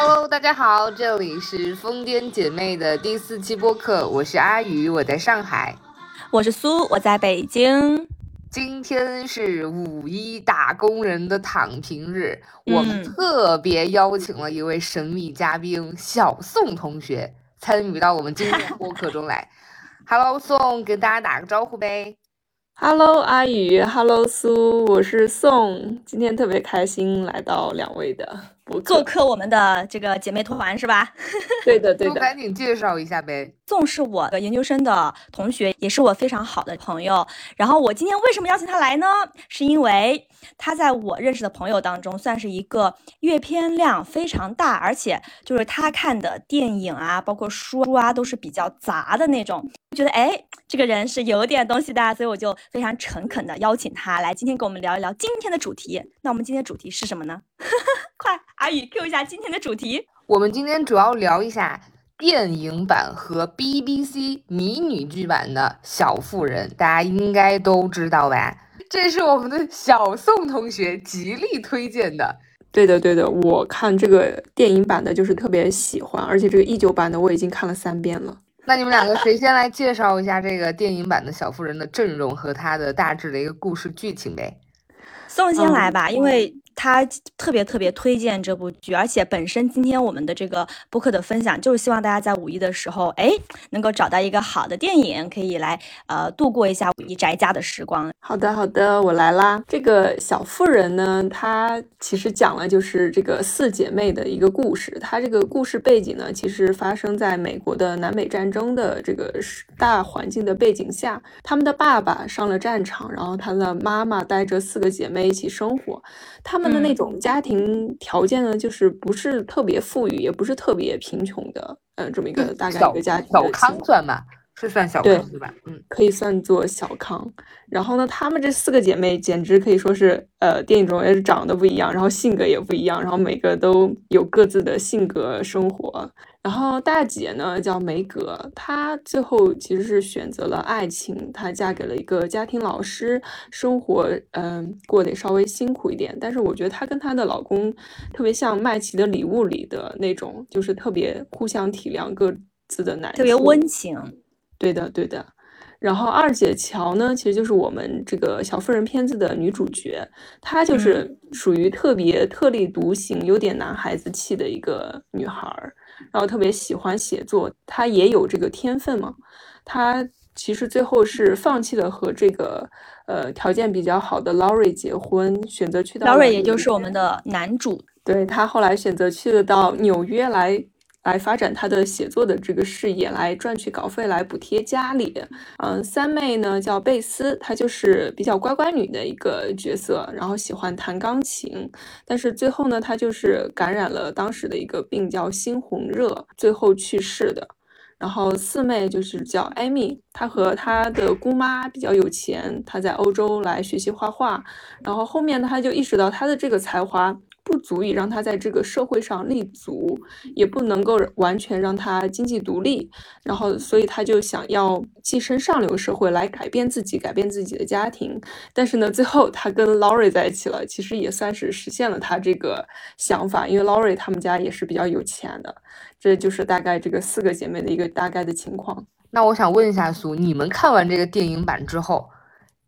Hello，大家好，这里是疯癫姐妹的第四期播客，我是阿宇，我在上海，我是苏，我在北京。今天是五一打工人的躺平日，我们特别邀请了一位神秘嘉宾小宋同学参与到我们今天的播客中来。Hello，宋，跟大家打个招呼呗。Hello，阿宇，Hello，苏，我是宋，今天特别开心来到两位的。做客我们的这个姐妹团是吧？对的，对的。赶紧介绍一下呗。宋是我的研究生的同学，也是我非常好的朋友。然后我今天为什么邀请他来呢？是因为他在我认识的朋友当中算是一个阅片量非常大，而且就是他看的电影啊，包括书啊，都是比较杂的那种。觉得哎，这个人是有点东西的，所以我就非常诚恳的邀请他来今天跟我们聊一聊今天的主题。那我们今天的主题是什么呢？快，阿宇 Q 一下今天的主题。我们今天主要聊一下电影版和 BBC 迷你剧版的小妇人，大家应该都知道吧？这是我们的小宋同学极力推荐的。对的，对的，我看这个电影版的就是特别喜欢，而且这个一九版的我已经看了三遍了。那你们两个谁先来介绍一下这个电影版的小妇人的阵容和她的大致的一个故事剧情呗？宋先来吧，因为。他特别特别推荐这部剧，而且本身今天我们的这个播客的分享，就是希望大家在五一的时候，哎，能够找到一个好的电影，可以来呃度过一下五一宅家的时光。好的，好的，我来啦。这个小妇人呢，它其实讲了就是这个四姐妹的一个故事。它这个故事背景呢，其实发生在美国的南北战争的这个大环境的背景下。他们的爸爸上了战场，然后他的妈妈带着四个姐妹一起生活。他们的那种家庭条件呢，就是不是特别富裕，也不是特别贫穷的，嗯，这么一个大概一个家庭。小康算吧，是算小康对吧？嗯，可以算作小康。然后呢，她们这四个姐妹简直可以说是，呃，电影中也是长得不一样，然后性格也不一样，然后每个都有各自的性格生活。然后大姐呢叫梅格，她最后其实是选择了爱情，她嫁给了一个家庭老师，生活嗯过得稍微辛苦一点。但是我觉得她跟她的老公特别像《麦琪的礼物》里的那种，就是特别互相体谅各自的难处，特别温情。对的，对的。然后二姐乔呢，其实就是我们这个小妇人片子的女主角，她就是属于特别特立独行、有点男孩子气的一个女孩儿。然后特别喜欢写作，她也有这个天分嘛。她其实最后是放弃了和这个呃条件比较好的 Laurie 结婚，选择去到 Laurie，也就是我们的男主。对他后来选择去了到纽约来。来发展他的写作的这个事业，来赚取稿费来补贴家里。嗯，三妹呢叫贝斯，她就是比较乖乖女的一个角色，然后喜欢弹钢琴。但是最后呢，她就是感染了当时的一个病叫猩红热，最后去世的。然后四妹就是叫艾米，她和她的姑妈比较有钱，她在欧洲来学习画画。然后后面，她就意识到她的这个才华。不足以让他在这个社会上立足，也不能够完全让他经济独立，然后所以他就想要跻身上流社会来改变自己，改变自己的家庭。但是呢，最后他跟 Laurie 在一起了，其实也算是实现了他这个想法，因为 Laurie 他们家也是比较有钱的。这就是大概这个四个姐妹的一个大概的情况。那我想问一下苏，你们看完这个电影版之后，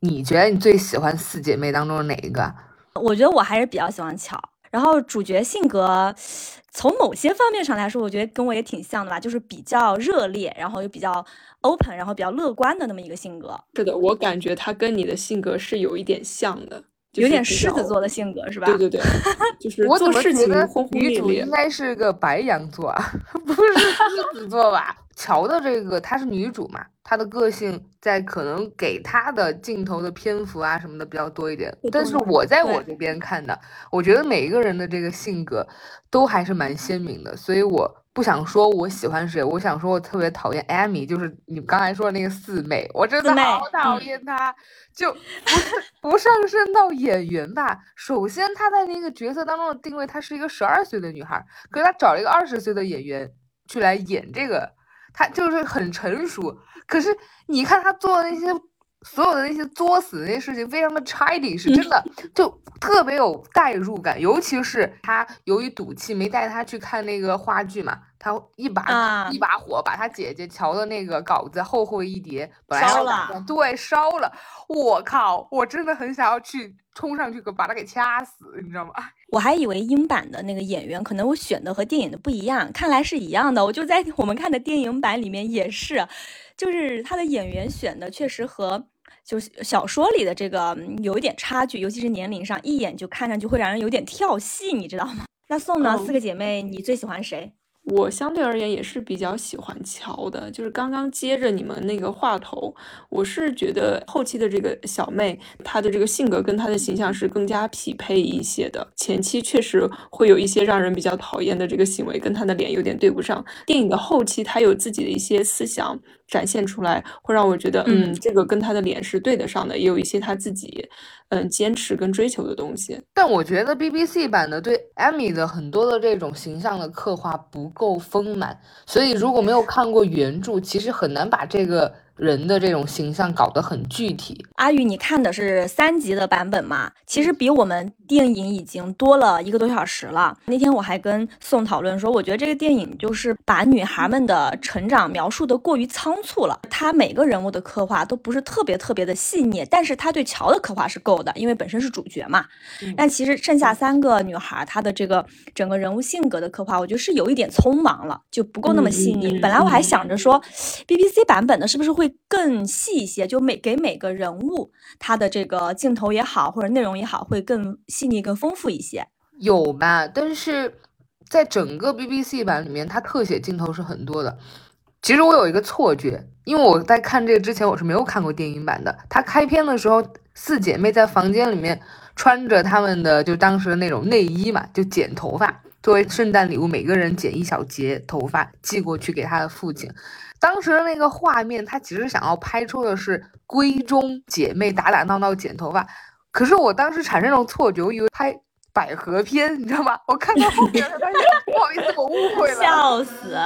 你觉得你最喜欢四姐妹当中的哪一个？我觉得我还是比较喜欢巧。然后主角性格，从某些方面上来说，我觉得跟我也挺像的吧，就是比较热烈，然后又比较 open，然后比较乐观的那么一个性格。是的，我感觉他跟你的性格是有一点像的，有点狮子座的性格，是吧？对对对，就是做事情轰轰烈烈。应该是个白羊座啊，不是狮子座吧？乔的这个她是女主嘛？她的个性在可能给她的镜头的篇幅啊什么的比较多一点，但是我在我这边看的，我觉得每一个人的这个性格都还是蛮鲜明的，所以我不想说我喜欢谁，我想说我特别讨厌艾米，就是你刚才说的那个四妹，我真的好讨厌她，就不不上升到演员吧。首先她在那个角色当中的定位，她是一个十二岁的女孩，可是她找了一个二十岁的演员去来演这个。他就是很成熟，可是你看他做的那些所有的那些作死的那些事情，非常的 childish，真的就特别有代入感。尤其是他由于赌气没带他去看那个话剧嘛，他一把一把火把他姐姐瞧的那个稿子厚厚一叠，烧了，对，烧了。我靠，我真的很想要去冲上去，把他给掐死，你知道吗？我还以为英版的那个演员可能我选的和电影的不一样，看来是一样的。我就在我们看的电影版里面也是，就是他的演员选的确实和就是小说里的这个有一点差距，尤其是年龄上，一眼就看上去会让人有点跳戏，你知道吗？那宋呢？四个姐妹，你最喜欢谁？我相对而言也是比较喜欢乔的，就是刚刚接着你们那个话头，我是觉得后期的这个小妹，她的这个性格跟她的形象是更加匹配一些的。前期确实会有一些让人比较讨厌的这个行为，跟她的脸有点对不上。电影的后期，她有自己的一些思想。展现出来会让我觉得，嗯，这个跟他的脸是对得上的，也有一些他自己，嗯，坚持跟追求的东西。但我觉得 BBC 版的对 Amy 的很多的这种形象的刻画不够丰满，所以如果没有看过原著，其实很难把这个。人的这种形象搞得很具体。阿宇，你看的是三集的版本嘛？其实比我们电影已经多了一个多小时了。那天我还跟宋讨论说，我觉得这个电影就是把女孩们的成长描述的过于仓促了。她每个人物的刻画都不是特别特别的细腻，但是她对乔的刻画是够的，因为本身是主角嘛。但其实剩下三个女孩，她的这个整个人物性格的刻画，我觉得是有一点匆忙了，就不够那么细腻。本来我还想着说，BBC 版本的是不是会。更细一些，就每给每个人物他的这个镜头也好，或者内容也好，会更细腻、更丰富一些。有吧？但是在整个 BBC 版里面，它特写镜头是很多的。其实我有一个错觉，因为我在看这个之前，我是没有看过电影版的。它开篇的时候，四姐妹在房间里面穿着她们的就当时的那种内衣嘛，就剪头发，作为圣诞礼物，每个人剪一小节头发寄过去给她的父亲。当时的那个画面，他其实想要拍出的是闺中姐妹打打闹闹剪头发，可是我当时产生这种错觉，我以为拍百合片，你知道吗？我看到后面，发现不好意思，我误会了，笑死。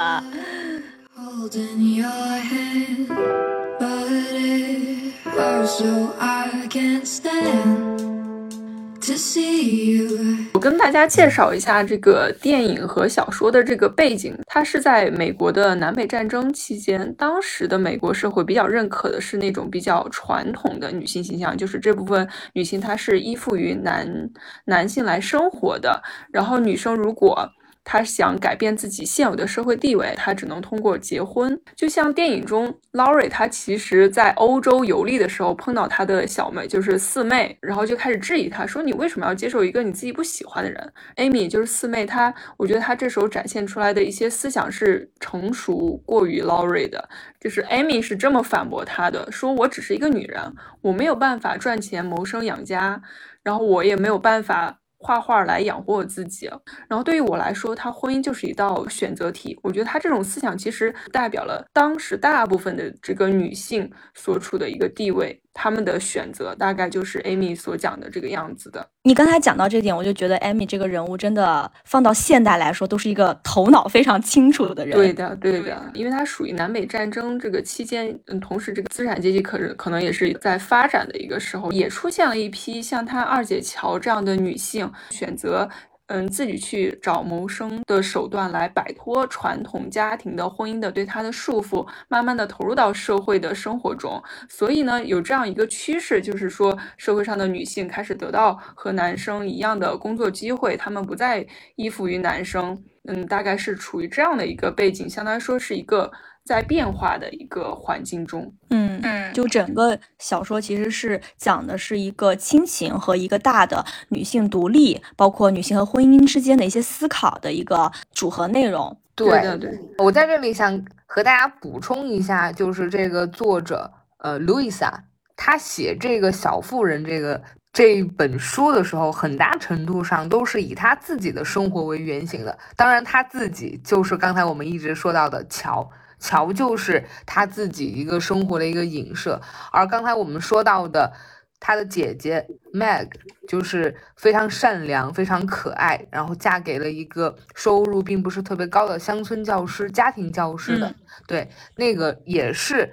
我跟大家介绍一下这个电影和小说的这个背景，它是在美国的南北战争期间，当时的美国社会比较认可的是那种比较传统的女性形象，就是这部分女性她是依附于男男性来生活的，然后女生如果。他想改变自己现有的社会地位，他只能通过结婚。就像电影中，Laurie，她其实在欧洲游历的时候碰到她的小妹，就是四妹，然后就开始质疑她，说你为什么要接受一个你自己不喜欢的人？Amy 就是四妹，她我觉得她这时候展现出来的一些思想是成熟过于 Laurie 的，就是 Amy 是这么反驳她的，说我只是一个女人，我没有办法赚钱谋生养家，然后我也没有办法。画画来养活我自己，然后对于我来说，他婚姻就是一道选择题。我觉得他这种思想其实代表了当时大部分的这个女性所处的一个地位。他们的选择大概就是 Amy 所讲的这个样子的。你刚才讲到这点，我就觉得 Amy 这个人物真的放到现代来说，都是一个头脑非常清楚的人。对的，对的，因为他属于南北战争这个期间，嗯，同时这个资产阶级可是可能也是在发展的一个时候，也出现了一批像她二姐乔这样的女性选择。嗯，自己去找谋生的手段来摆脱传统家庭的婚姻的对他的束缚，慢慢的投入到社会的生活中。所以呢，有这样一个趋势，就是说社会上的女性开始得到和男生一样的工作机会，她们不再依附于男生。嗯，大概是处于这样的一个背景，相当于说是一个。在变化的一个环境中，嗯嗯，就整个小说其实是讲的是一个亲情和一个大的女性独立，包括女性和婚姻之间的一些思考的一个组合内容。对对对，我在这里想和大家补充一下，就是这个作者呃，路易莎，她写这个小妇人这个这本书的时候，很大程度上都是以他自己的生活为原型的。当然，他自己就是刚才我们一直说到的乔。乔就是他自己一个生活的一个影射，而刚才我们说到的他的姐姐 Meg 就是非常善良、非常可爱，然后嫁给了一个收入并不是特别高的乡村教师、家庭教师的。对，那个也是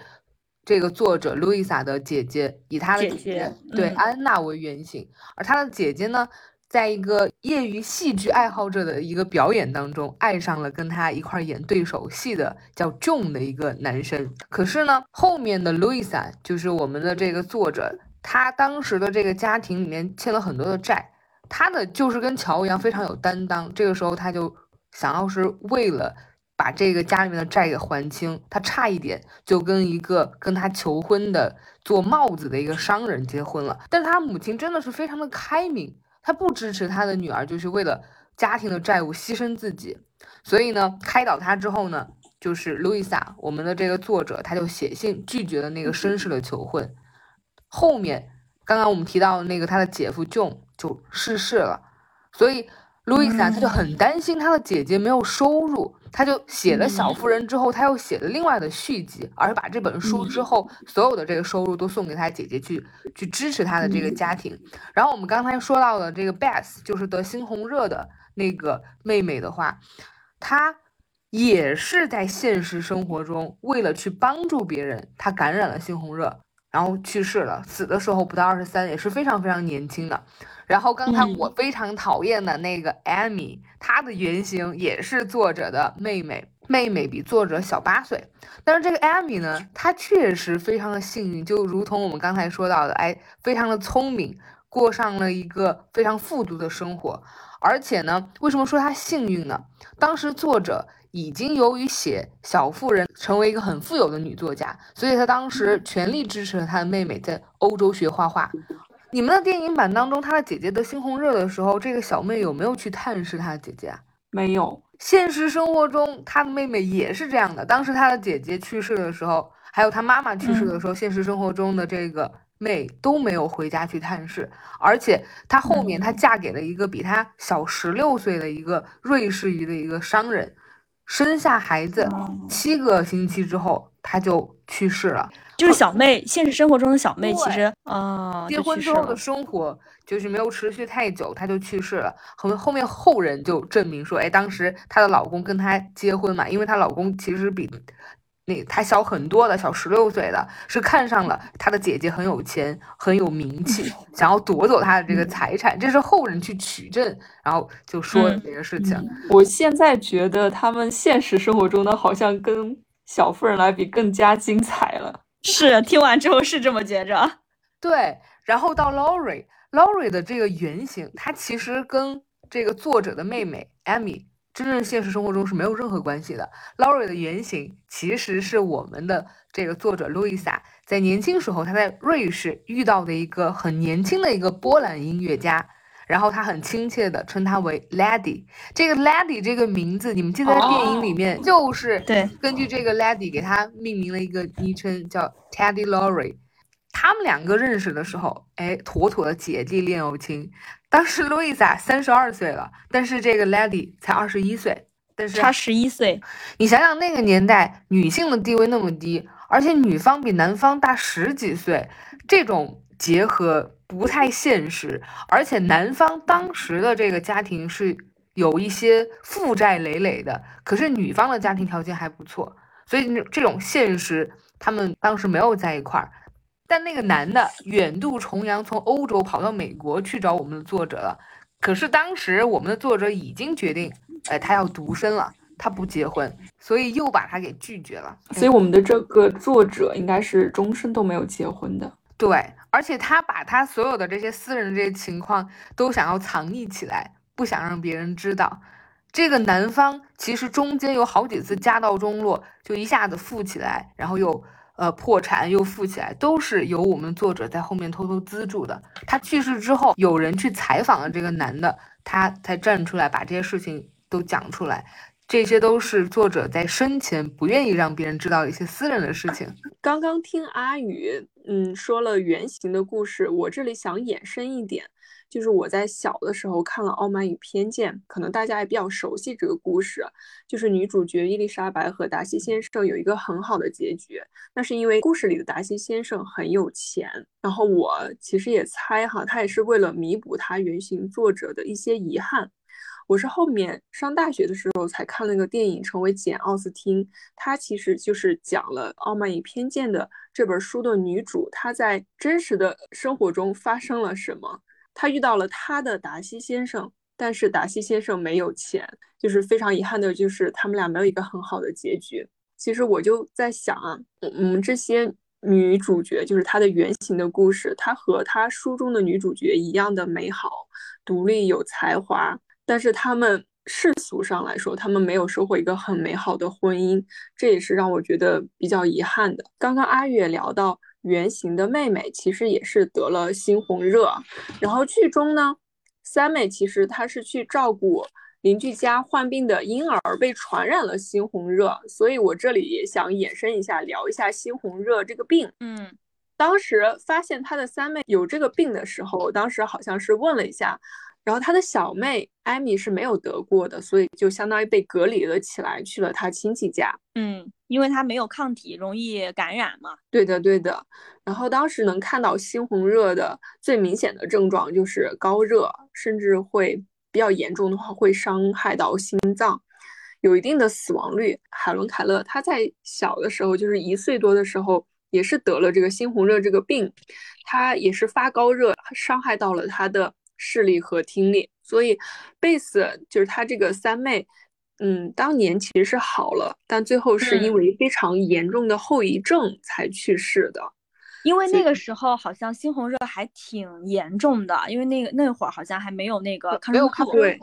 这个作者 luisa 的姐姐，以她的姐姐对嗯。安娜为原型，而她的姐姐呢，在一个业余戏剧爱好者的一个表演当中，爱上了跟他一块儿演对手戏的叫 John 的一个男生。可是呢，后面的路易莎就是我们的这个作者，他当时的这个家庭里面欠了很多的债，他的就是跟乔一样非常有担当。这个时候他就想要是为了把这个家里面的债给还清，他差一点就跟一个跟他求婚的做帽子的一个商人结婚了。但是他母亲真的是非常的开明，他不支持他的女儿就是为了家庭的债务牺牲自己。所以呢，开导他之后呢，就是路易莎，我们的这个作者，他就写信拒绝了那个绅士的求婚。后面刚刚我们提到那个他的姐夫 John 就逝世了，所以路易斯啊他就很担心他的姐姐没有收入，他就写了《小妇人》之后，他又写了另外的续集，而把这本书之后所有的这个收入都送给他姐姐去去支持他的这个家庭。然后我们刚才说到的这个 Beth 就是得猩红热的那个妹妹的话，她也是在现实生活中为了去帮助别人，她感染了猩红热。然后去世了，死的时候不到二十三，也是非常非常年轻的。然后刚才我非常讨厌的那个艾米、嗯、她的原型也是作者的妹妹，妹妹比作者小八岁。但是这个 Amy 呢，她确实非常的幸运，就如同我们刚才说到的，哎，非常的聪明，过上了一个非常富足的生活。而且呢，为什么说她幸运呢？当时作者。已经由于写《小妇人》成为一个很富有的女作家，所以她当时全力支持了她的妹妹在欧洲学画画。你们的电影版当中，她的姐姐得猩红热的时候，这个小妹有没有去探视她的姐姐啊？没有。现实生活中，她的妹妹也是这样的。当时她的姐姐去世的时候，还有她妈妈去世的时候，嗯、现实生活中的这个妹都没有回家去探视，而且她后面她嫁给了一个比她小十六岁的一个瑞士裔的一个商人。生下孩子七个星期之后，她就去世了。就是小妹，现实生活中的小妹，其实啊，结婚之后的生活就是没有持续太久，她就去世了。后后面后人就证明说，哎，当时她的老公跟她结婚嘛，因为她老公其实比那她小很多的，小十六岁的，是看上了他的姐姐很有钱、很有名气，想要夺走他的这个财产，这是后人去取证，然后就说这个事情。我现在觉得他们现实生活中的好像跟小妇人来比更加精彩了。是，听完之后是这么觉着。对，然后到 Laurie，Laurie 的这个原型，她其实跟这个作者的妹妹 Amy。真正现实生活中是没有任何关系的。Laurie 的原型其实是我们的这个作者 Louisa，在年轻时候她在瑞士遇到的一个很年轻的一个波兰音乐家，然后他很亲切的称他为 Lady。这个 Lady 这个名字，你们记得在电影里面就是对根据这个 Lady 给他命名了一个昵称叫 Teddy Laurie。他们两个认识的时候，哎，妥妥的姐弟恋友情。当时路易莎三十二岁了，但是这个 Lady 才二十一岁，但是差十一岁。你想想那个年代，女性的地位那么低，而且女方比男方大十几岁，这种结合不太现实。而且男方当时的这个家庭是有一些负债累累的，可是女方的家庭条件还不错，所以这种现实，他们当时没有在一块儿。但那个男的远渡重洋，从欧洲跑到美国去找我们的作者了。可是当时我们的作者已经决定，哎，他要独身了，他不结婚，所以又把他给拒绝了。所以我们的这个作者应该是终身都没有结婚的。对，而且他把他所有的这些私人的这些情况都想要藏匿起来，不想让别人知道。这个男方其实中间有好几次家道中落，就一下子富起来，然后又。呃，破产又富起来，都是由我们作者在后面偷偷资助的。他去世之后，有人去采访了这个男的，他才站出来把这些事情都讲出来。这些都是作者在生前不愿意让别人知道一些私人的事情。刚刚听阿宇，嗯，说了原型的故事，我这里想衍生一点。就是我在小的时候看了《傲慢与偏见》，可能大家也比较熟悉这个故事。就是女主角伊丽莎白和达西先生有一个很好的结局，那是因为故事里的达西先生很有钱。然后我其实也猜哈，他也是为了弥补他原型作者的一些遗憾。我是后面上大学的时候才看了个电影，成为简·奥斯汀。他其实就是讲了《傲慢与偏见》的这本书的女主，她在真实的生活中发生了什么？她遇到了她的达西先生，但是达西先生没有钱，就是非常遗憾的，就是他们俩没有一个很好的结局。其实我就在想啊，我们这些。女主角就是她的原型的故事，她和她书中的女主角一样的美好、独立、有才华，但是他们世俗上来说，他们没有收获一个很美好的婚姻，这也是让我觉得比较遗憾的。刚刚阿月聊到原型的妹妹，其实也是得了猩红热，然后剧中呢，三妹其实她是去照顾。邻居家患病的婴儿被传染了猩红热，所以我这里也想延伸一下，聊一下猩红热这个病。嗯，当时发现他的三妹有这个病的时候，当时好像是问了一下，然后他的小妹艾米是没有得过的，所以就相当于被隔离了起来，去了他亲戚家。嗯，因为他没有抗体，容易感染嘛。对的，对的。然后当时能看到猩红热的最明显的症状就是高热，甚至会。比较严重的话，会伤害到心脏，有一定的死亡率。海伦·凯勒他在小的时候，就是一岁多的时候，也是得了这个猩红热这个病，他也是发高热，伤害到了他的视力和听力。所以贝斯就是他这个三妹，嗯，当年其实是好了，但最后是因为非常严重的后遗症才去世的。因为那个时候好像猩红热还挺严重的，因为那个那会儿好像还没有那个抗生素，对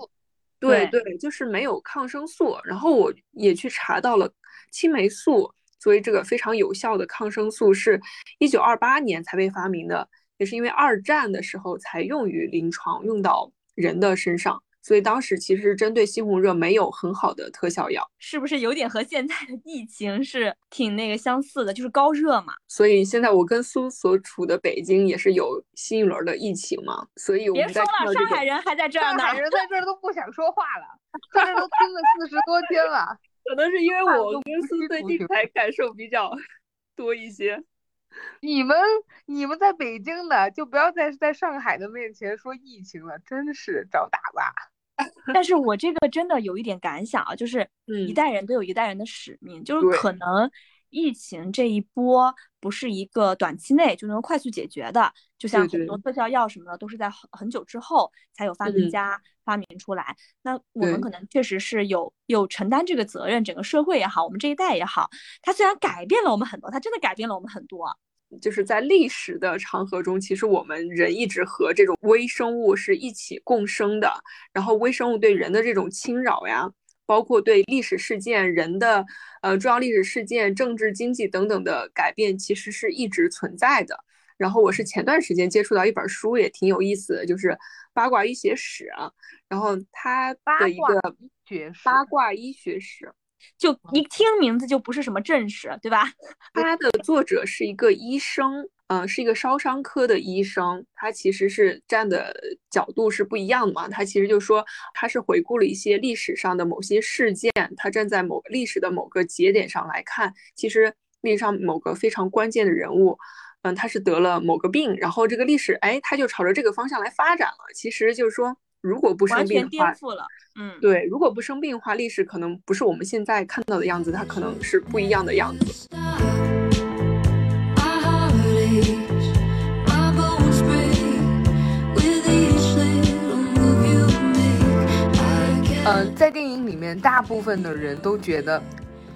对对，就是没有抗生素。然后我也去查到了青霉素作为这个非常有效的抗生素，是一九二八年才被发明的，也是因为二战的时候才用于临床，用到人的身上。所以当时其实针对猩红热没有很好的特效药，是不是有点和现在的疫情是挺那个相似的？就是高热嘛。所以现在我跟苏所处的北京也是有新一轮的疫情嘛。所以我们别说了，上海人还在这儿呢，上海人在这儿都不想说话了，在这都蹲了四十多天了。可能是因为我跟苏最近才感受比较多一些。你们你们在北京的就不要再在上海的面前说疫情了，真是找打吧。但是我这个真的有一点感想啊，就是一代人都有一代人的使命，就是可能疫情这一波不是一个短期内就能快速解决的，就像很多特效药什么的都是在很很久之后才有发明家发明出来。那我们可能确实是有有承担这个责任，整个社会也好，我们这一代也好，它虽然改变了我们很多，它真的改变了我们很多。就是在历史的长河中，其实我们人一直和这种微生物是一起共生的。然后微生物对人的这种侵扰呀，包括对历史事件、人的呃重要历史事件、政治、经济等等的改变，其实是一直存在的。然后我是前段时间接触到一本书，也挺有意思的，就是《八卦医学史》。啊然后它的一个八卦医学史。就一听名字就不是什么正史，对吧？它的作者是一个医生，嗯，是一个烧伤科的医生。他其实是站的角度是不一样的嘛。他其实就说他是回顾了一些历史上的某些事件，他站在某个历史的某个节点上来看，其实历史上某个非常关键的人物，嗯，他是得了某个病，然后这个历史哎，他就朝着这个方向来发展了。其实就是说。如果不生病的话，嗯，对，如果不生病的话，历史可能不是我们现在看到的样子，它可能是不一样的样子。嗯，在电影里面，大部分的人都觉得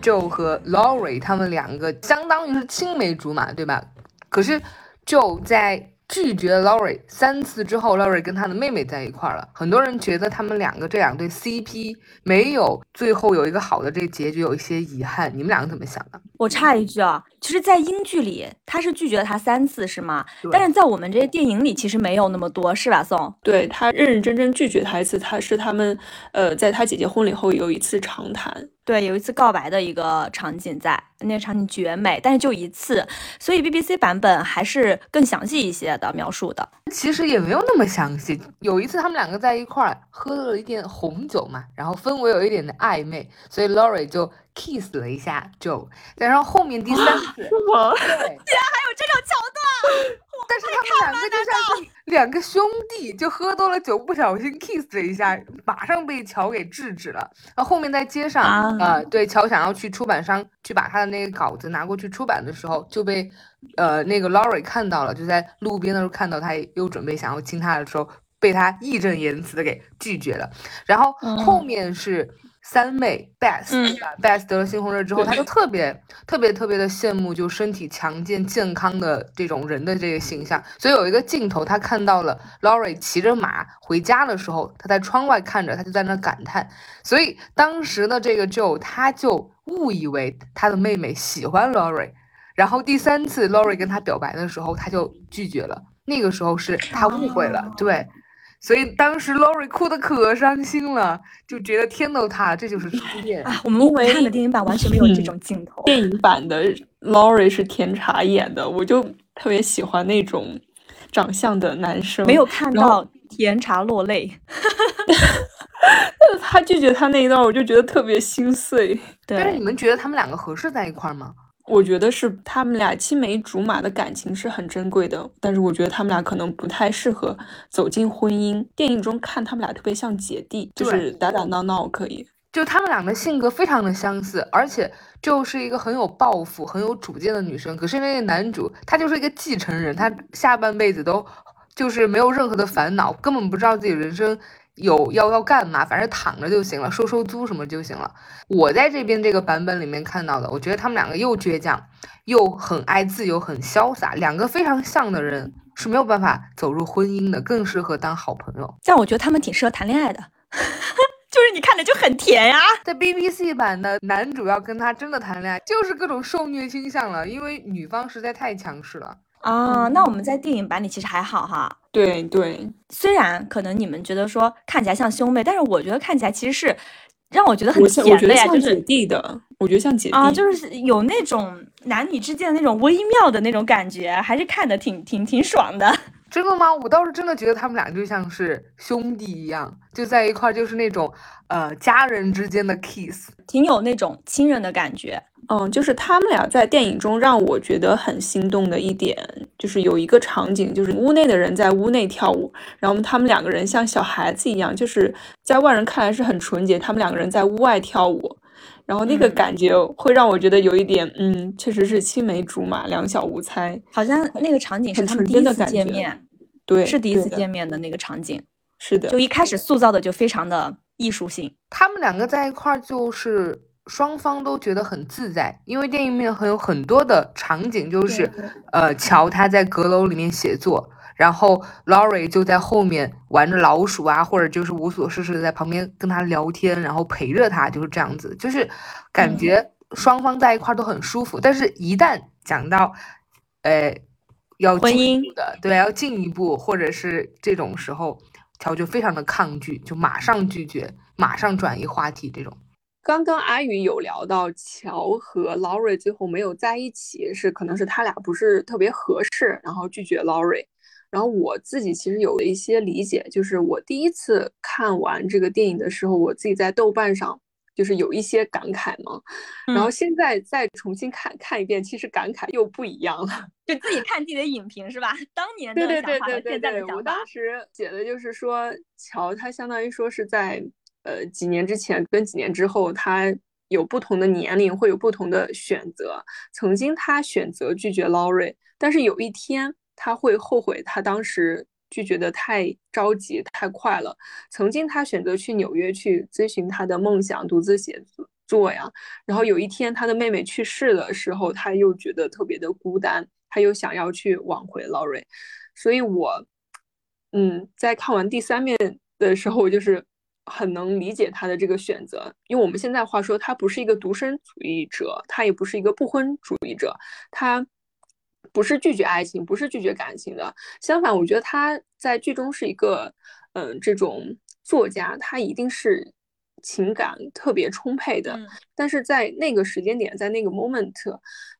Joe 和 Laurie 他们两个相当于是青梅竹马，对吧？可是 Joe 在拒绝 Laurie 三次之后，Laurie 跟他的妹妹在一块儿了。很多人觉得他们两个这两对 CP 没有最后有一个好的这个结局，有一些遗憾。你们两个怎么想的？我插一句啊，其实，在英剧里他是拒绝了他三次，是吗？但是在我们这些电影里，其实没有那么多，是吧？宋，对他认认真真拒绝他一次，他是他们呃，在他姐姐婚礼后有一次长谈。对，有一次告白的一个场景在，那个场景绝美，但是就一次，所以 BBC 版本还是更详细一些的描述的。其实也没有那么详细，有一次他们两个在一块儿喝了一点红酒嘛，然后氛围有一点的暧昧，所以 Laurie 就 kiss 了一下 Joe，然后后面第三次，是吗？对，竟然还有这种桥段，但是他们两个就像是两个兄弟就喝多了酒，不小心 kiss 了一下，马上被乔给制止了。然后后面在街上，呃，对，乔想要去出版商去把他的那个稿子拿过去出版的时候，就被呃那个 Laurie 看到了，就在路边的时候看到他又准备想要亲他的时候，被他义正言辞的给拒绝了。然后后面是。三妹 Beth，Beth 得了猩红热之后，他就特别特别特别的羡慕，就身体强健健康的这种人的这个形象。所以有一个镜头，他看到了 Laurie 骑着马回家的时候，他在窗外看着，他就在那感叹。所以当时的，这个 Joe 他就误以为他的妹妹喜欢 Laurie，然后第三次 Laurie 跟他表白的时候，他就拒绝了。那个时候是他误会了，对。所以当时 Lori 哭的可伤心了，就觉得天都塌了，这就是初恋啊！我们看的电影版完全没有这种镜头。电影版的 Lori 是甜茶演的，我就特别喜欢那种长相的男生。没有看到甜茶落泪，他拒绝他那一段，我就觉得特别心碎。但是你们觉得他们两个合适在一块吗？我觉得是他们俩青梅竹马的感情是很珍贵的，但是我觉得他们俩可能不太适合走进婚姻。电影中看他们俩特别像姐弟，就是打打闹闹可以。就他们俩的性格非常的相似，而且就是一个很有抱负、很有主见的女生。可是那个男主他就是一个继承人，他下半辈子都就是没有任何的烦恼，根本不知道自己人生。有要要干嘛，反正躺着就行了，收收租什么就行了。我在这边这个版本里面看到的，我觉得他们两个又倔强，又很爱自由，很潇洒，两个非常像的人是没有办法走入婚姻的，更适合当好朋友。但我觉得他们挺适合谈恋爱的，就是你看着就很甜呀。在 BBC 版的男主要跟他真的谈恋爱，就是各种受虐倾向了，因为女方实在太强势了。啊，那我们在电影版里其实还好哈。对对，虽然可能你们觉得说看起来像兄妹，但是我觉得看起来其实是让我觉得很甜的呀，就是姐弟的。我觉得像姐弟啊，就是有那种男女之间的那种微妙的那种感觉，还是看的挺挺挺爽的。真的吗？我倒是真的觉得他们俩就像是兄弟一样，就在一块儿，就是那种呃家人之间的 kiss，挺有那种亲人的感觉。嗯，就是他们俩在电影中让我觉得很心动的一点，就是有一个场景，就是屋内的人在屋内跳舞，然后他们两个人像小孩子一样，就是在外人看来是很纯洁，他们两个人在屋外跳舞，然后那个感觉会让我觉得有一点，嗯，确实是青梅竹马，两小无猜，好像那个场景是他们第一次见面，对，是第一次见面的那个场景，是的，就一开始塑造的就非常的艺术性，他们两个在一块儿就是。双方都觉得很自在，因为电影里面很有很多的场景，就是呃，乔他在阁楼里面写作，然后 Laurie 就在后面玩着老鼠啊，或者就是无所事事的在旁边跟他聊天，然后陪着他，就是这样子，就是感觉双方在一块都很舒服。但是，一旦讲到呃要婚姻的，对，要进一步，或者是这种时候，乔就非常的抗拒，就马上拒绝，马上转移话题，这种。刚刚阿宇有聊到乔和 Laurie 最后没有在一起，是可能是他俩不是特别合适，然后拒绝 Laurie。然后我自己其实有了一些理解，就是我第一次看完这个电影的时候，我自己在豆瓣上就是有一些感慨嘛。然后现在再重新看看一遍，其实感慨又不一样了。就自己看自己的影评是吧？当年的想法和现在的想法。我当时写的就是说，乔他相当于说是在。呃，几年之前跟几年之后，他有不同的年龄，会有不同的选择。曾经他选择拒绝 Lori，但是有一天他会后悔，他当时拒绝的太着急、太快了。曾经他选择去纽约去追寻他的梦想，独自写作呀。然后有一天他的妹妹去世的时候，他又觉得特别的孤单，他又想要去挽回 Laurie。所以我，嗯，在看完第三面的时候，我就是。很能理解他的这个选择，因为我们现在话说，他不是一个独身主义者，他也不是一个不婚主义者，他不是拒绝爱情，不是拒绝感情的。相反，我觉得他在剧中是一个，嗯，这种作家，他一定是情感特别充沛的。但是在那个时间点，在那个 moment，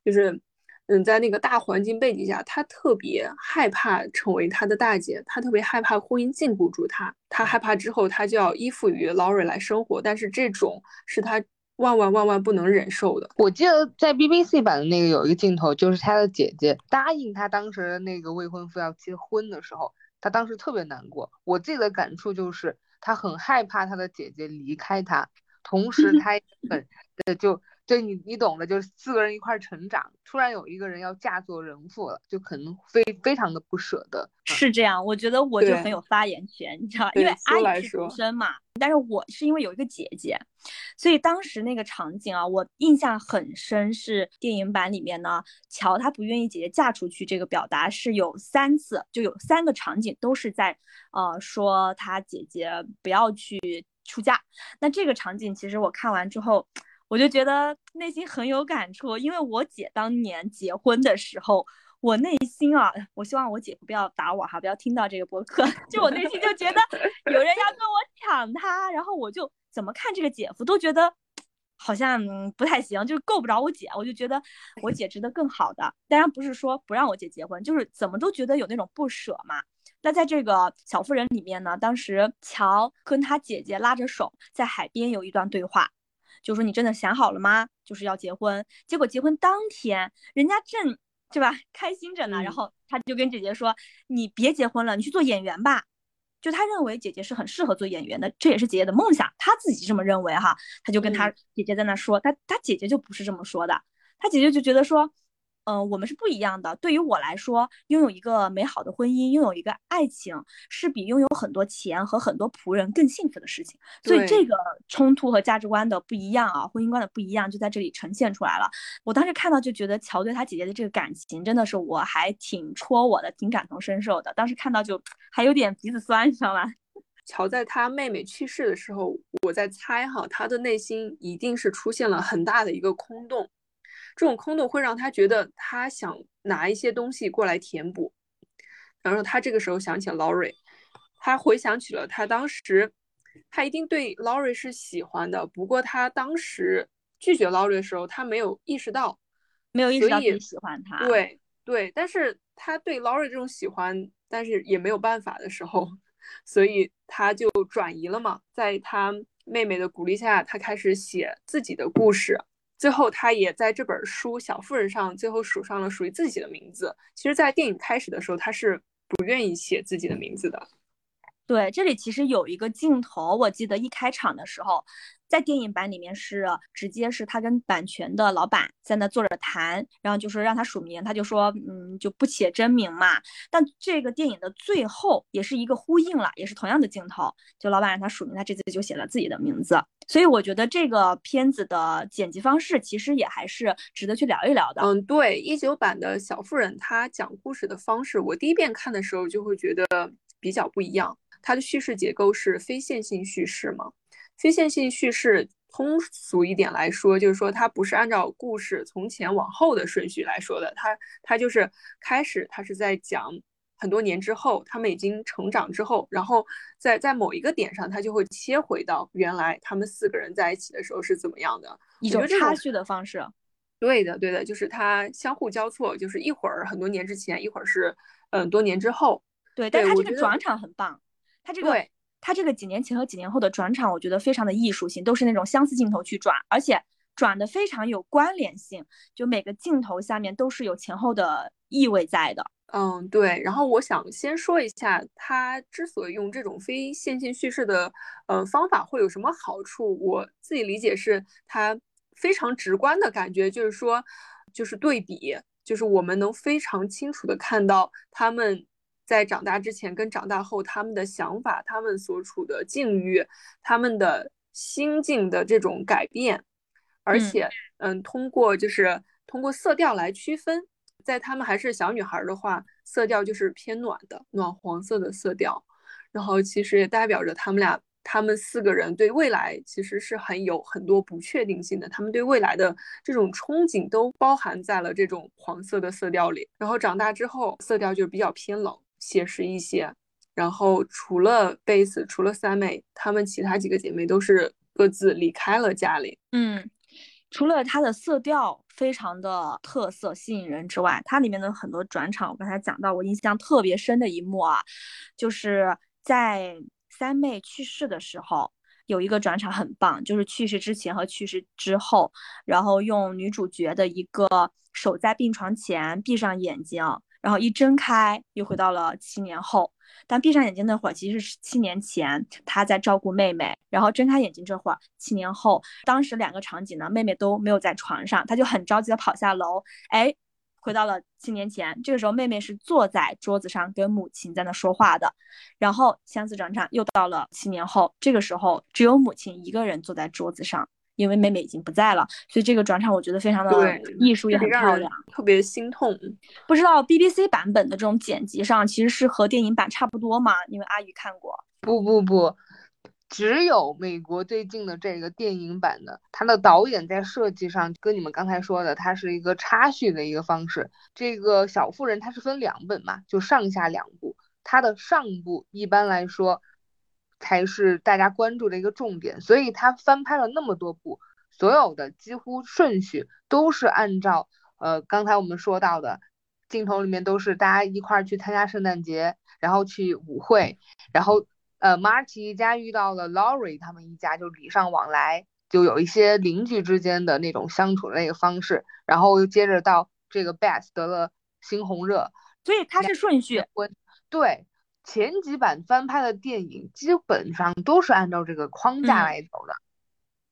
就是。嗯，在那个大环境背景下，他特别害怕成为他的大姐，他特别害怕婚姻禁锢住他，他害怕之后他就要依附于 Laurie 来生活，但是这种是他万万万万不能忍受的。我记得在 BBC 版的那个有一个镜头，就是他的姐姐答应他当时的那个未婚夫要结婚的时候，他当时特别难过。我自己的感触就是，他很害怕他的姐姐离开他，同时 他也很呃就。对你，你懂的，就是四个人一块成长，突然有一个人要嫁作人妇了，就可能非非常的不舍得。是这样，我觉得我就很有发言权，你知道，因为阿姨是独生嘛，但是我是因为有一个姐姐，所以当时那个场景啊，我印象很深。是电影版里面呢，乔他不愿意姐姐嫁出去，这个表达是有三次，就有三个场景都是在呃说他姐姐不要去出嫁。那这个场景其实我看完之后。我就觉得内心很有感触，因为我姐当年结婚的时候，我内心啊，我希望我姐夫不要打我哈，不要听到这个播客，就我内心就觉得有人要跟我抢她，然后我就怎么看这个姐夫都觉得好像不太行，就是够不着我姐，我就觉得我姐值得更好的。当然不是说不让我姐结婚，就是怎么都觉得有那种不舍嘛。那在这个小妇人里面呢，当时乔跟他姐姐拉着手在海边有一段对话。就说你真的想好了吗？就是要结婚，结果结婚当天，人家正对吧，开心着呢。然后他就跟姐姐说：“你别结婚了，你去做演员吧。”就他认为姐姐是很适合做演员的，这也是姐姐的梦想，他自己这么认为哈。他就跟他姐姐在那说，他他姐姐就不是这么说的，他姐姐就觉得说。嗯，我们是不一样的。对于我来说，拥有一个美好的婚姻，拥有一个爱情，是比拥有很多钱和很多仆人更幸福的事情。所以这个冲突和价值观的不一样啊，婚姻观的不一样，就在这里呈现出来了。我当时看到就觉得乔对他姐姐的这个感情，真的是我还挺戳我的，挺感同身受的。当时看到就 还有点鼻子酸，你知道吗？乔在他妹妹去世的时候，我在猜哈，他的内心一定是出现了很大的一个空洞。这种空洞会让他觉得他想拿一些东西过来填补，然后他这个时候想起了 Laurie，他回想起了他当时，他一定对 Laurie 是喜欢的，不过他当时拒绝 Laurie 的时候，他没有意识到，没有意识到自己喜欢他。对对，但是他对 Laurie 这种喜欢，但是也没有办法的时候，所以他就转移了嘛，在他妹妹的鼓励下，他开始写自己的故事。最后，他也在这本书《小妇人》上最后署上了属于自己的名字。其实，在电影开始的时候，他是不愿意写自己的名字的。对，这里其实有一个镜头，我记得一开场的时候。在电影版里面是直接是他跟版权的老板在那坐着谈，然后就说让他署名，他就说嗯就不写真名嘛。但这个电影的最后也是一个呼应了，也是同样的镜头，就老板让他署名，他这次就写了自己的名字。所以我觉得这个片子的剪辑方式其实也还是值得去聊一聊的。嗯，对，一九版的小妇人他讲故事的方式，我第一遍看的时候就会觉得比较不一样。它的叙事结构是非线性叙事嘛。非线性叙事，通俗一点来说，就是说它不是按照故事从前往后的顺序来说的，它它就是开始，它是在讲很多年之后，他们已经成长之后，然后在在某一个点上，它就会切回到原来他们四个人在一起的时候是怎么样的，一种插叙的方式。对的，对的，就是它相互交错，就是一会儿很多年之前，一会儿是嗯多年之后。对，但它这个转场很棒，它这个。他这个几年前和几年后的转场，我觉得非常的艺术性，都是那种相似镜头去转，而且转的非常有关联性，就每个镜头下面都是有前后的意味在的。嗯，对。然后我想先说一下，他之所以用这种非线性叙事的呃方法会有什么好处，我自己理解是，他非常直观的感觉就是说，就是对比，就是我们能非常清楚的看到他们。在长大之前跟长大后，他们的想法、他们所处的境遇、他们的心境的这种改变，而且，嗯，通过就是通过色调来区分，在他们还是小女孩的话，色调就是偏暖的、暖黄色的色调，然后其实也代表着他们俩、他们四个人对未来其实是很有很多不确定性的，他们对未来的这种憧憬都包含在了这种黄色的色调里，然后长大之后，色调就比较偏冷。写实一些，然后除了贝斯，除了三妹，她们其他几个姐妹都是各自离开了家里。嗯，除了它的色调非常的特色吸引人之外，它里面的很多转场，我刚才讲到我印象特别深的一幕啊，就是在三妹去世的时候，有一个转场很棒，就是去世之前和去世之后，然后用女主角的一个守在病床前，闭上眼睛。然后一睁开又回到了七年后。当闭上眼睛那会儿，其实是七年前他在照顾妹妹，然后睁开眼睛这会儿，七年后，当时两个场景呢，妹妹都没有在床上，他就很着急的跑下楼，哎，回到了七年前，这个时候妹妹是坐在桌子上跟母亲在那说话的，然后相似转场又到了七年后，这个时候只有母亲一个人坐在桌子上。因为妹妹已经不在了，所以这个转场我觉得非常的艺术也很漂亮，特别心痛。不知道 BBC 版本的这种剪辑上其实是和电影版差不多吗？因为阿宇看过。不不不，只有美国最近的这个电影版的，它的导演在设计上跟你们刚才说的，它是一个插叙的一个方式。这个小妇人它是分两本嘛，就上下两部，它的上部一般来说。才是大家关注的一个重点，所以他翻拍了那么多部，所有的几乎顺序都是按照呃刚才我们说到的镜头里面都是大家一块儿去参加圣诞节，然后去舞会，然后呃 Marty 一家遇到了 Laurie 他们一家就礼尚往来，就有一些邻居之间的那种相处的那个方式，然后又接着到这个 Beth 得了猩红热，所以它是顺序，对。前几版翻拍的电影基本上都是按照这个框架来走的，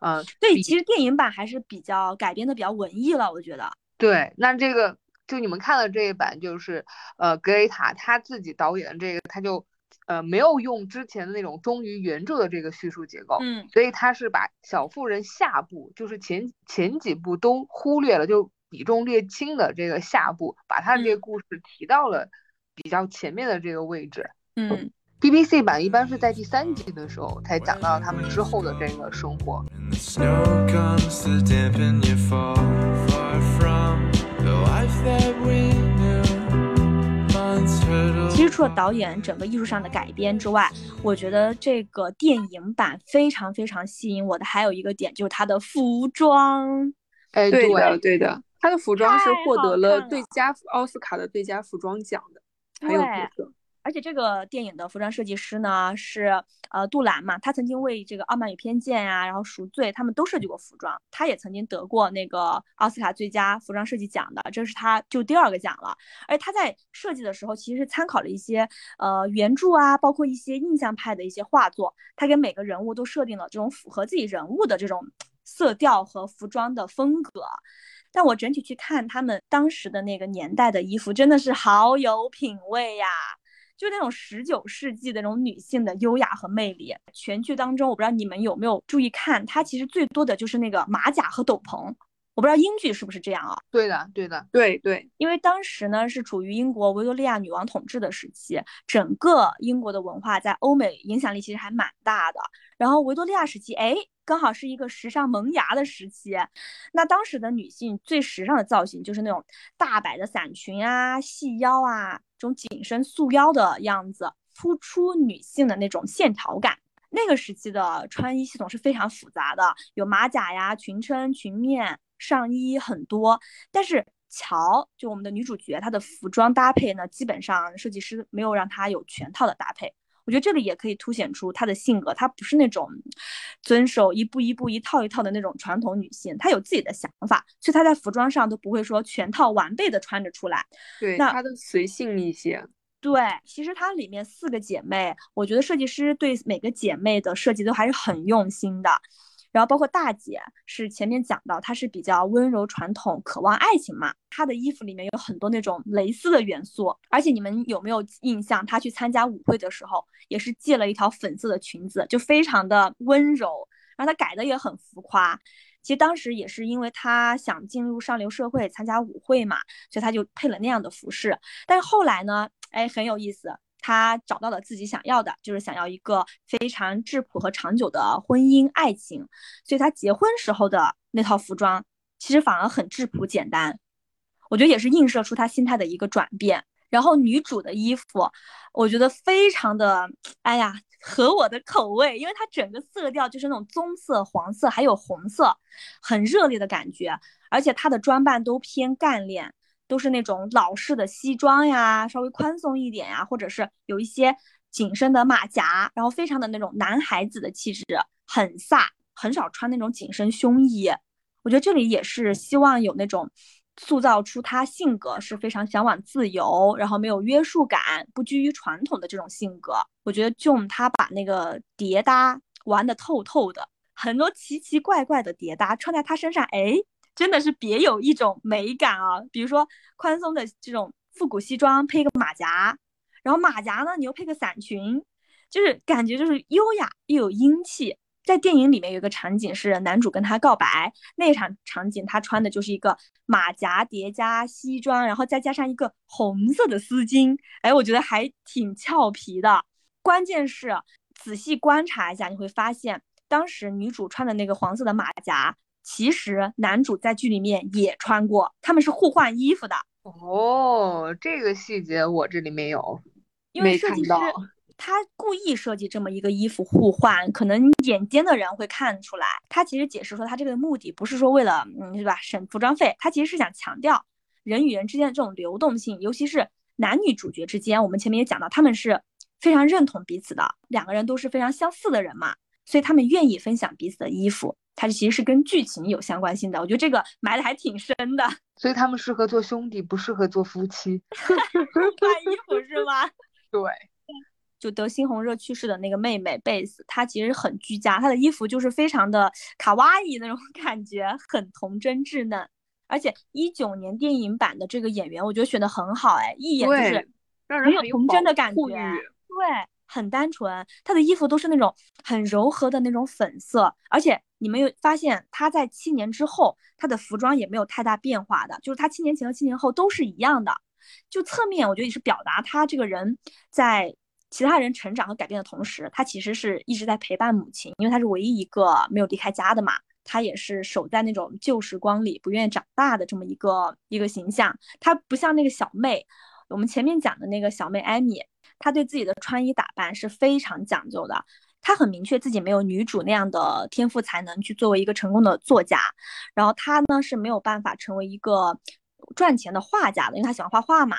嗯，对，其实电影版还是比较改编的比较文艺了，我觉得。对，那这个就你们看的这一版，就是呃格雷塔他自己导演的这个，他就呃没有用之前的那种忠于原著的这个叙述结构，嗯，所以他是把小妇人下部，就是前前几部都忽略了，就比重略轻的这个下部，把他的这个故事提到了比较前面的这个位置。嗯，BBC 版一般是在第三集的时候才讲到他们之后的这个生活。其实除了导演整个艺术上的改编之外，我觉得这个电影版非常非常吸引我的还有一个点就是它的服装。哎，对的对的，它的服装是获得了最佳奥斯卡的最佳服装奖的，很有特色。而且这个电影的服装设计师呢是呃杜兰嘛，他曾经为这个《傲慢与偏见》呀，然后《赎罪》他们都设计过服装，他也曾经得过那个奥斯卡最佳服装设计奖的，这是他就第二个奖了。而他在设计的时候，其实是参考了一些呃原著啊，包括一些印象派的一些画作，他给每个人物都设定了这种符合自己人物的这种色调和服装的风格。但我整体去看他们当时的那个年代的衣服，真的是好有品味呀。就那种十九世纪的那种女性的优雅和魅力，全剧当中，我不知道你们有没有注意看，它其实最多的就是那个马甲和斗篷。我不知道英剧是不是这样啊？对的，对的，对对，因为当时呢是处于英国维多利亚女王统治的时期，整个英国的文化在欧美影响力其实还蛮大的。然后维多利亚时期，哎，刚好是一个时尚萌芽的时期。那当时的女性最时尚的造型就是那种大摆的伞裙啊、细腰啊。这种紧身束腰的样子，突出女性的那种线条感。那个时期的穿衣系统是非常复杂的，有马甲呀、裙撑、裙面、上衣很多。但是乔就我们的女主角，她的服装搭配呢，基本上设计师没有让她有全套的搭配。我觉得这里也可以凸显出她的性格，她不是那种遵守一步一步、一套一套的那种传统女性，她有自己的想法，所以她在服装上都不会说全套完备的穿着出来。对，那她的随性一些。对，其实它里面四个姐妹，我觉得设计师对每个姐妹的设计都还是很用心的。然后包括大姐是前面讲到，她是比较温柔传统，渴望爱情嘛。她的衣服里面有很多那种蕾丝的元素，而且你们有没有印象？她去参加舞会的时候，也是借了一条粉色的裙子，就非常的温柔。然后她改的也很浮夸。其实当时也是因为她想进入上流社会参加舞会嘛，所以她就配了那样的服饰。但是后来呢，哎，很有意思。他找到了自己想要的，就是想要一个非常质朴和长久的婚姻爱情，所以他结婚时候的那套服装其实反而很质朴简单，我觉得也是映射出他心态的一个转变。然后女主的衣服，我觉得非常的，哎呀，合我的口味，因为它整个色调就是那种棕色、黄色还有红色，很热烈的感觉，而且她的装扮都偏干练。都是那种老式的西装呀，稍微宽松一点呀，或者是有一些紧身的马甲，然后非常的那种男孩子的气质，很飒，很少穿那种紧身胸衣。我觉得这里也是希望有那种塑造出他性格是非常向往自由，然后没有约束感，不拘于传统的这种性格。我觉得 June 他把那个叠搭玩的透透的，很多奇奇怪怪的叠搭穿在他身上，哎，真的是别有一种美感啊！比如说宽松的这种复古西装配个马甲，然后马甲呢你又配个伞裙，就是感觉就是优雅又有英气。在电影里面有一个场景是男主跟她告白，那场场景他穿的就是一个马甲叠加西装，然后再加上一个红色的丝巾，哎，我觉得还挺俏皮的。关键是仔细观察一下，你会发现当时女主穿的那个黄色的马甲，其实男主在剧里面也穿过，他们是互换衣服的。哦，这个细节我这里没有，因为设计师。他故意设计这么一个衣服互换，可能眼尖的人会看出来。他其实解释说，他这个目的不是说为了，嗯，对吧？省服装费，他其实是想强调人与人之间的这种流动性，尤其是男女主角之间。我们前面也讲到，他们是非常认同彼此的，两个人都是非常相似的人嘛，所以他们愿意分享彼此的衣服。它其实是跟剧情有相关性的，我觉得这个埋的还挺深的。所以他们适合做兄弟，不适合做夫妻。换衣服是吗？对。就得猩红热去世的那个妹妹贝斯，她其实很居家，她的衣服就是非常的卡哇伊那种感觉，很童真稚嫩。而且一九年电影版的这个演员，我觉得选的很好，哎，一眼就是让人有童真的感觉，对，很单纯。她的衣服都是那种很柔和的那种粉色，而且你们有发现她在七年之后，她的服装也没有太大变化的，就是她七年前和七年后都是一样的。就侧面，我觉得也是表达她这个人在。其他人成长和改变的同时，他其实是一直在陪伴母亲，因为她是唯一一个没有离开家的嘛。她也是守在那种旧时光里，不愿意长大的这么一个一个形象。她不像那个小妹，我们前面讲的那个小妹艾米，她对自己的穿衣打扮是非常讲究的。她很明确自己没有女主那样的天赋才能去作为一个成功的作家，然后她呢是没有办法成为一个。赚钱的画家的，因为他喜欢画画嘛，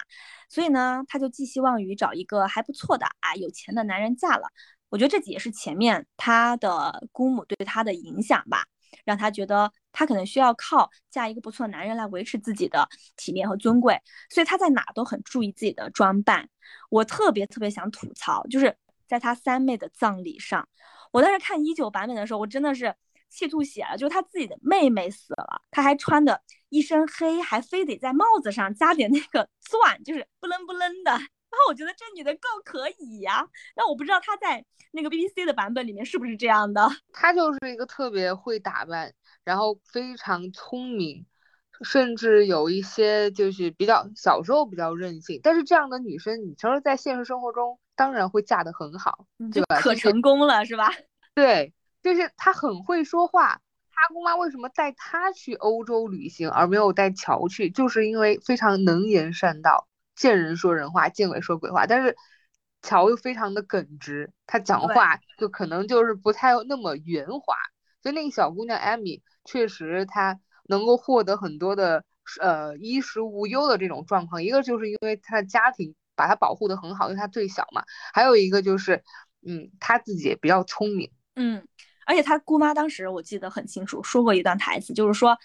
所以呢，他就寄希望于找一个还不错的啊有钱的男人嫁了。我觉得这也是前面他的姑母对他的影响吧，让他觉得他可能需要靠嫁一个不错的男人来维持自己的体面和尊贵，所以他在哪都很注意自己的装扮。我特别特别想吐槽，就是在他三妹的葬礼上，我当时看一九版本的时候，我真的是。气吐血了，就是他自己的妹妹死了，他还穿的一身黑，还非得在帽子上加点那个钻，就是不楞不楞的。然后我觉得这女的够可以呀。那我不知道她在那个 BBC 的版本里面是不是这样的。她就是一个特别会打扮，然后非常聪明，甚至有一些就是比较小时候比较任性。但是这样的女生，你说在现实生活中当然会嫁得很好，对吧？可成功了是吧？对。就是她很会说话，她姑妈为什么带她去欧洲旅行，而没有带乔去？就是因为非常能言善道，见人说人话，见鬼说鬼话。但是乔又非常的耿直，他讲话就可能就是不太那么圆滑。所以那个小姑娘艾米确实她能够获得很多的呃衣食无忧的这种状况，一个就是因为她的家庭把她保护的很好，因为她最小嘛。还有一个就是嗯，她自己也比较聪明，嗯。而且她姑妈当时我记得很清楚，说过一段台词，就是说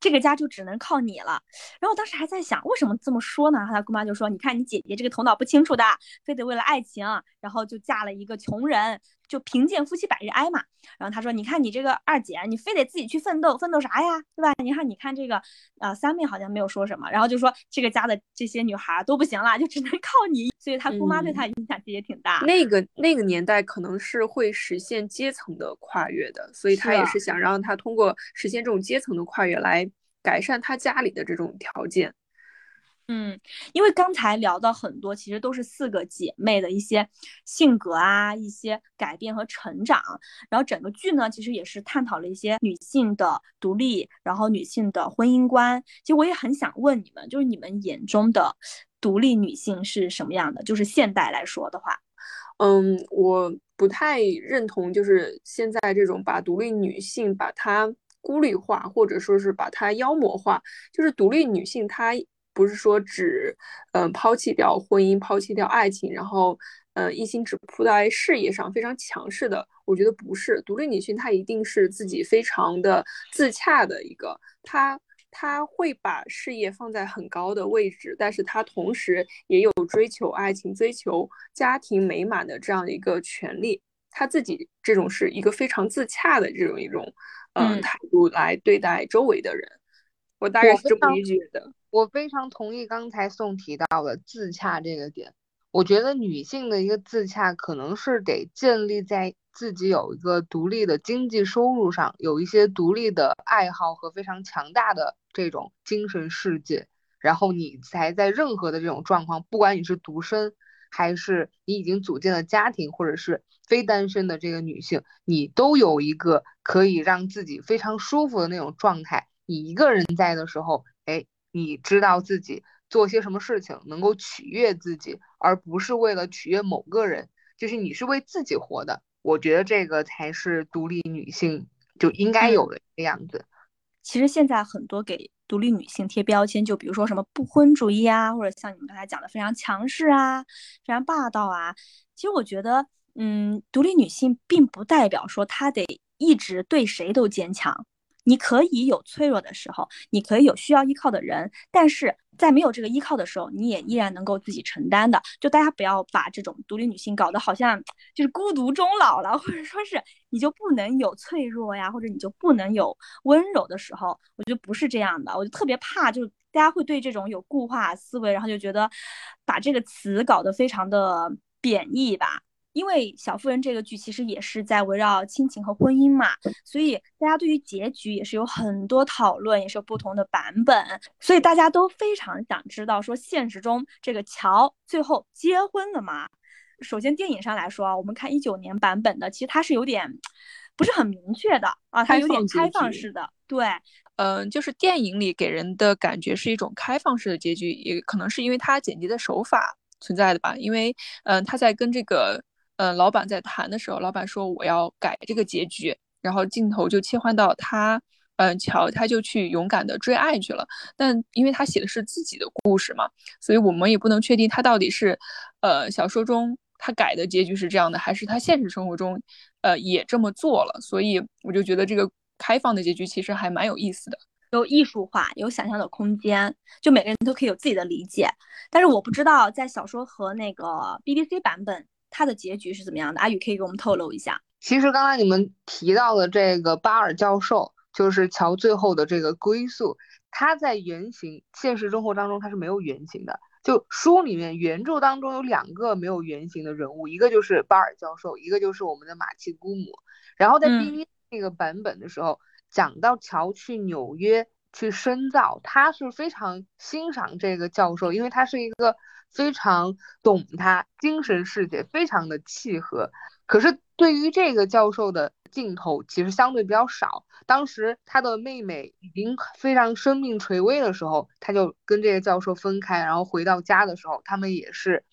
这个家就只能靠你了。然后当时还在想，为什么这么说呢？他姑妈就说：“你看你姐姐这个头脑不清楚的，非得为了爱情，然后就嫁了一个穷人。”就贫贱夫妻百日哀嘛，然后他说：“你看你这个二姐，你非得自己去奋斗，奋斗啥呀，对吧？你看，你看这个，呃，三妹好像没有说什么，然后就说这个家的这些女孩都不行了，就只能靠你。所以她姑妈对她影响其实也挺大。那个那个年代可能是会实现阶层的跨越的，所以她也是想让她通过实现这种阶层的跨越来改善她家里的这种条件。”嗯，因为刚才聊到很多，其实都是四个姐妹的一些性格啊，一些改变和成长。然后整个剧呢，其实也是探讨了一些女性的独立，然后女性的婚姻观。其实我也很想问你们，就是你们眼中的独立女性是什么样的？就是现代来说的话，嗯，我不太认同，就是现在这种把独立女性把她孤立化，或者说是把她妖魔化。就是独立女性她。不是说只，嗯，抛弃掉婚姻，抛弃掉爱情，然后，嗯，一心只扑在事业上，非常强势的。我觉得不是独立女性，她一定是自己非常的自洽的一个，她她会把事业放在很高的位置，但是她同时也有追求爱情、追求家庭美满的这样的一个权利。他自己这种是一个非常自洽的这种一种嗯态度来对待周围的人。我大概是这么理解的。我非常同意刚才宋提到的自洽这个点。我觉得女性的一个自洽，可能是得建立在自己有一个独立的经济收入上，有一些独立的爱好和非常强大的这种精神世界，然后你才在任何的这种状况，不管你是独身，还是你已经组建了家庭，或者是非单身的这个女性，你都有一个可以让自己非常舒服的那种状态。你一个人在的时候，哎，你知道自己。做些什么事情能够取悦自己，而不是为了取悦某个人，就是你是为自己活的。我觉得这个才是独立女性就应该有的样子。其实现在很多给独立女性贴标签，就比如说什么不婚主义啊，或者像你们刚才讲的非常强势啊、非常霸道啊。其实我觉得，嗯，独立女性并不代表说她得一直对谁都坚强。你可以有脆弱的时候，你可以有需要依靠的人，但是在没有这个依靠的时候，你也依然能够自己承担的。就大家不要把这种独立女性搞得好像就是孤独终老了，或者说是你就不能有脆弱呀，或者你就不能有温柔的时候。我觉得不是这样的，我就特别怕，就是大家会对这种有固化思维，然后就觉得把这个词搞得非常的贬义吧。因为《小妇人》这个剧其实也是在围绕亲情和婚姻嘛，所以大家对于结局也是有很多讨论，也是有不同的版本，所以大家都非常想知道说现实中这个乔最后结婚了吗？首先电影上来说啊，我们看一九年版本的，其实它是有点不是很明确的啊，它有点开放式的。对，嗯，就是电影里给人的感觉是一种开放式的结局，也可能是因为它剪辑的手法存在的吧，因为嗯，它在跟这个。嗯，老板在谈的时候，老板说我要改这个结局，然后镜头就切换到他，嗯，乔他就去勇敢的追爱去了。但因为他写的是自己的故事嘛，所以我们也不能确定他到底是，呃，小说中他改的结局是这样的，还是他现实生活中，呃，也这么做了。所以我就觉得这个开放的结局其实还蛮有意思的，有艺术化，有想象的空间，就每个人都可以有自己的理解。但是我不知道在小说和那个 BBC 版本。他的结局是怎么样的？阿宇可以给我们透露一下。其实刚才你们提到的这个巴尔教授，就是乔最后的这个归宿。他在原型现实生活当中他是没有原型的。就书里面原著当中有两个没有原型的人物，一个就是巴尔教授，一个就是我们的马奇姑母。然后在 B B 那个版本的时候，讲到乔去纽约去深造，他是非常欣赏这个教授，因为他是一个。非常懂他精神世界，非常的契合。可是对于这个教授的镜头，其实相对比较少。当时他的妹妹已经非常生命垂危的时候，他就跟这个教授分开，然后回到家的时候，他们也是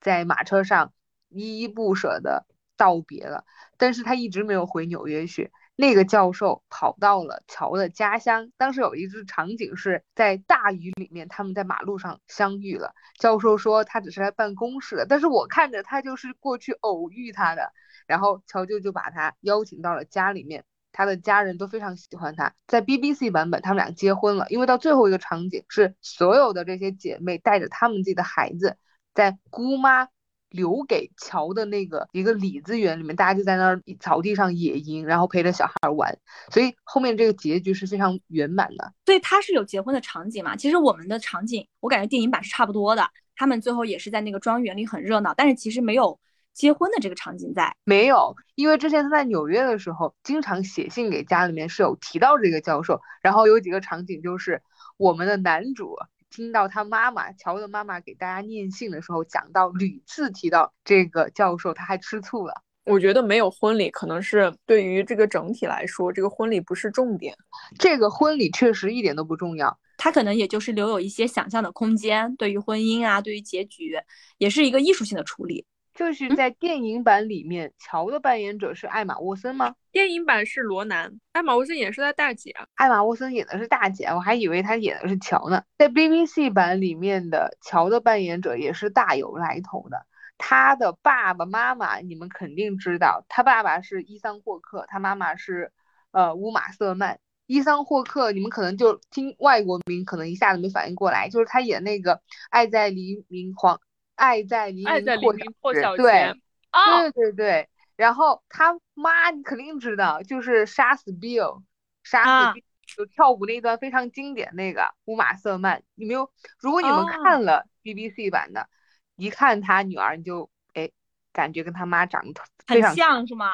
在马车上依依不舍的道别了。但是他一直没有回纽约去。那个教授跑到了乔的家乡，当时有一只场景是在大雨里面，他们在马路上相遇了。教授说他只是来办公室的，但是我看着他就是过去偶遇他的。然后乔舅就把他邀请到了家里面，他的家人都非常喜欢他。在 BBC 版本，他们俩结婚了，因为到最后一个场景是所有的这些姐妹带着他们自己的孩子，在姑妈。留给乔的那个一个李子园里面，大家就在那儿草地上野营，然后陪着小孩玩，所以后面这个结局是非常圆满的。所以他是有结婚的场景嘛？其实我们的场景，我感觉电影版是差不多的。他们最后也是在那个庄园里很热闹，但是其实没有结婚的这个场景在。没有，因为之前他在纽约的时候，经常写信给家里面是有提到这个教授，然后有几个场景就是我们的男主。听到他妈妈乔的妈妈给大家念信的时候，讲到屡次提到这个教授，他还吃醋了。我觉得没有婚礼，可能是对于这个整体来说，这个婚礼不是重点。这个婚礼确实一点都不重要，他可能也就是留有一些想象的空间。对于婚姻啊，对于结局，也是一个艺术性的处理。就是在电影版里面，乔的扮演者是艾玛沃森吗？电影版是罗南，艾玛沃森演是他大姐。艾玛沃森演的是大姐，我还以为她演的是乔呢。在 BBC 版里面的乔的扮演者也是大有来头的，他的爸爸妈妈你们肯定知道，他爸爸是伊桑霍克，他妈妈是呃乌玛瑟曼。伊桑霍克，你们可能就听外国名，可能一下子没反应过来，就是他演那个《爱在黎明》黄，《爱在黎爱在黎明明破晓对前啊，对对对。然后他妈你肯定知道，就是杀死 Bill，杀啊死 Bill 就跳舞那段非常经典那个乌玛瑟曼，你没有？如果你们哦看了 BBC 版的，一看他女儿，你就哎感觉跟他妈长得非很常像是吗？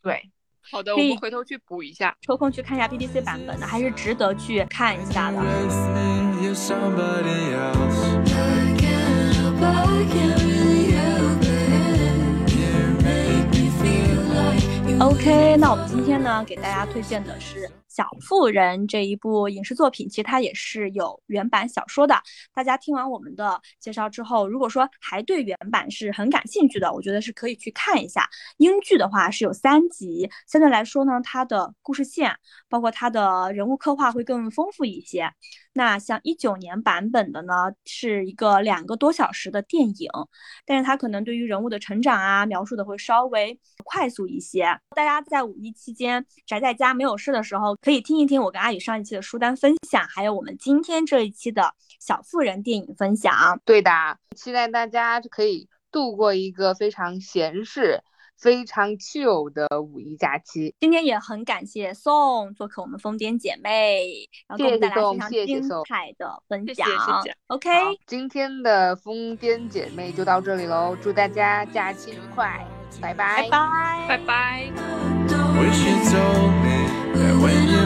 对。好的，我们回头去补一下。抽空去看一下 BBC 版本的，还是值得去看一下的。OK，那我们今天呢，给大家推荐的是《小妇人》这一部影视作品，其实它也是有原版小说的。大家听完我们的介绍之后，如果说还对原版是很感兴趣的，我觉得是可以去看一下。英剧的话是有三集，相对来说呢，它的故事线包括它的人物刻画会更丰富一些。那像一九年版本的呢，是一个两个多小时的电影，但是它可能对于人物的成长啊描述的会稍微快速一些。大家在五一期间宅在家没有事的时候，可以听一听我跟阿宇上一期的书单分享，还有我们今天这一期的小妇人电影分享。对的，期待大家可以度过一个非常闲适、非常 chill 的五一假期。今天也很感谢宋做客我们疯癫姐妹，然后给我们带来非常谢谢精宋彩的分谢谢享。谢谢 OK，今天的疯癫姐妹就到这里喽，祝大家假期愉快，拜拜拜拜。拜拜。when you